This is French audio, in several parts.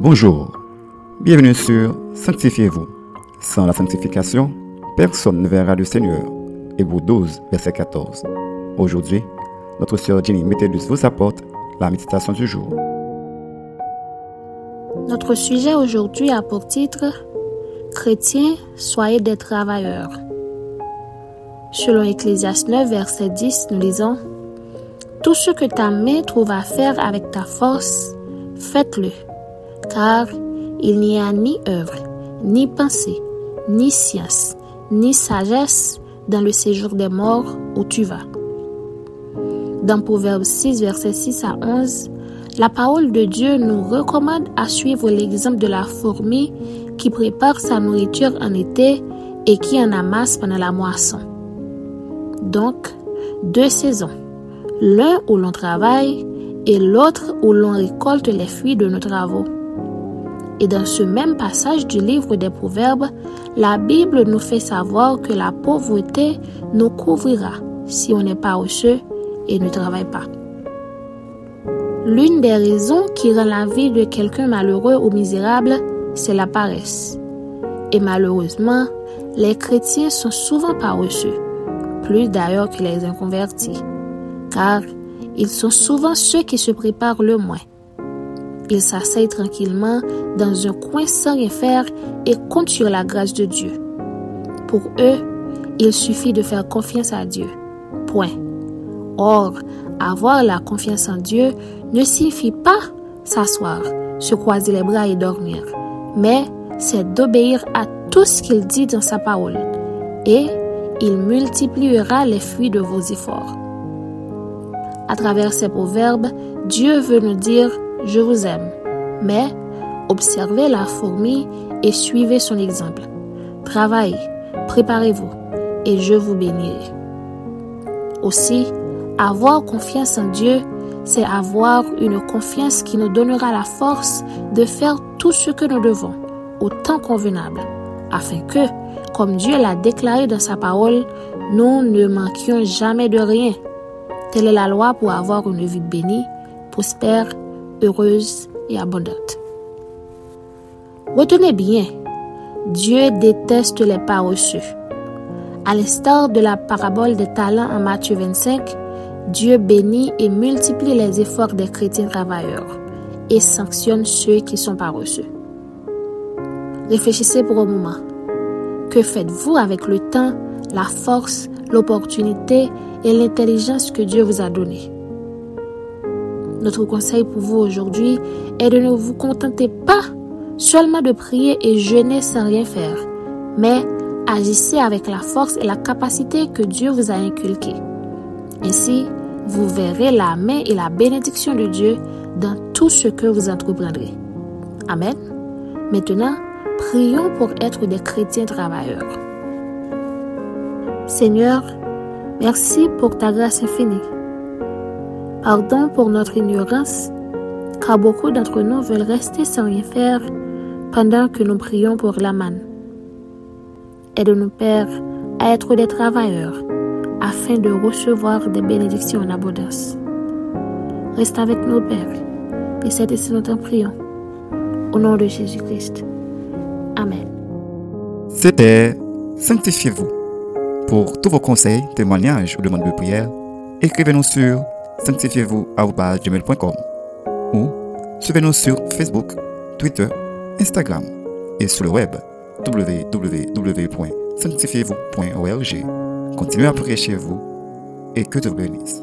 Bonjour, bienvenue sur Sanctifiez-vous. Sans la sanctification, personne ne verra le Seigneur. Hébreu 12, verset 14. Aujourd'hui, notre sœur Jenny Métellus vous apporte la méditation du jour. Notre sujet aujourd'hui a pour titre Chrétiens, soyez des travailleurs. Selon Ecclésiaste 9, verset 10, nous lisons Tout ce que ta main trouve à faire avec ta force, faites-le, car il n'y a ni œuvre, ni pensée, ni science, ni sagesse dans le séjour des morts où tu vas. Dans Proverbe 6, verset 6 à 11, la parole de Dieu nous recommande à suivre l'exemple de la fourmi qui prépare sa nourriture en été et qui en amasse pendant la moisson. Donc, deux saisons, l'un où l'on travaille et l'autre où l'on récolte les fruits de nos travaux. Et dans ce même passage du livre des Proverbes, la Bible nous fait savoir que la pauvreté nous couvrira si on n'est pas paresseux et ne travaille pas. L'une des raisons qui rend la vie de quelqu'un malheureux ou misérable, c'est la paresse. Et malheureusement, les chrétiens sont souvent paresseux, plus d'ailleurs que les inconvertis, car ils sont souvent ceux qui se préparent le moins. Ils s'asseyent tranquillement dans un coin sans rien faire et comptent sur la grâce de Dieu. Pour eux, il suffit de faire confiance à Dieu. Point. Or, avoir la confiance en Dieu ne signifie pas s'asseoir, se croiser les bras et dormir, mais c'est d'obéir à tout ce qu'il dit dans sa parole, et il multipliera les fruits de vos efforts. À travers ces proverbes, Dieu veut nous dire je vous aime. Mais observez la fourmi et suivez son exemple. Travaillez, préparez-vous, et je vous bénirai. Aussi, avoir confiance en Dieu, c'est avoir une confiance qui nous donnera la force de faire tout ce que nous devons, au temps convenable, afin que, comme Dieu l'a déclaré dans sa parole, nous ne manquions jamais de rien. Telle est la loi pour avoir une vie bénie, prospère heureuse et abondante. Retenez bien, Dieu déteste les paresseux. À l'instar de la parabole des talents en Matthieu 25, Dieu bénit et multiplie les efforts des chrétiens travailleurs et sanctionne ceux qui sont paresseux. Réfléchissez pour un moment. Que faites-vous avec le temps, la force, l'opportunité et l'intelligence que Dieu vous a donnés notre conseil pour vous aujourd'hui est de ne vous contenter pas seulement de prier et jeûner sans rien faire, mais agissez avec la force et la capacité que Dieu vous a inculquée. Ainsi, vous verrez la main et la bénédiction de Dieu dans tout ce que vous entreprendrez. Amen. Maintenant, prions pour être des chrétiens travailleurs. Seigneur, merci pour ta grâce infinie. Pardon pour notre ignorance, car beaucoup d'entre nous veulent rester sans rien faire pendant que nous prions pour la manne. Aide-nous, Père, à être des travailleurs afin de recevoir des bénédictions en abondance. Reste avec nous, Père, et c'est ici t'en prions. Au nom de Jésus-Christ. Amen. C'était Sanctifiez-vous. Pour tous vos conseils, témoignages ou demandes de prière, écrivez-nous sur sanctifiez-vous gmail.com ou suivez-nous sur Facebook, Twitter, Instagram et sur le web www.sanctifiez-vous.org. Continuez à prier chez vous et que Dieu vous bénisse.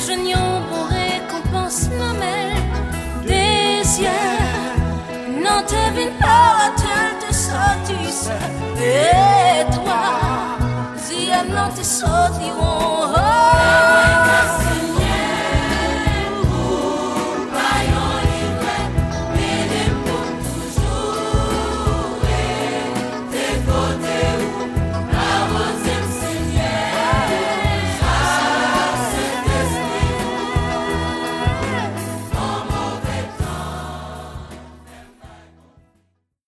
À genoux pour récompense nommée des yeux. Non, te vine pas, te te sortis. Et toi, si elle non te sortiront.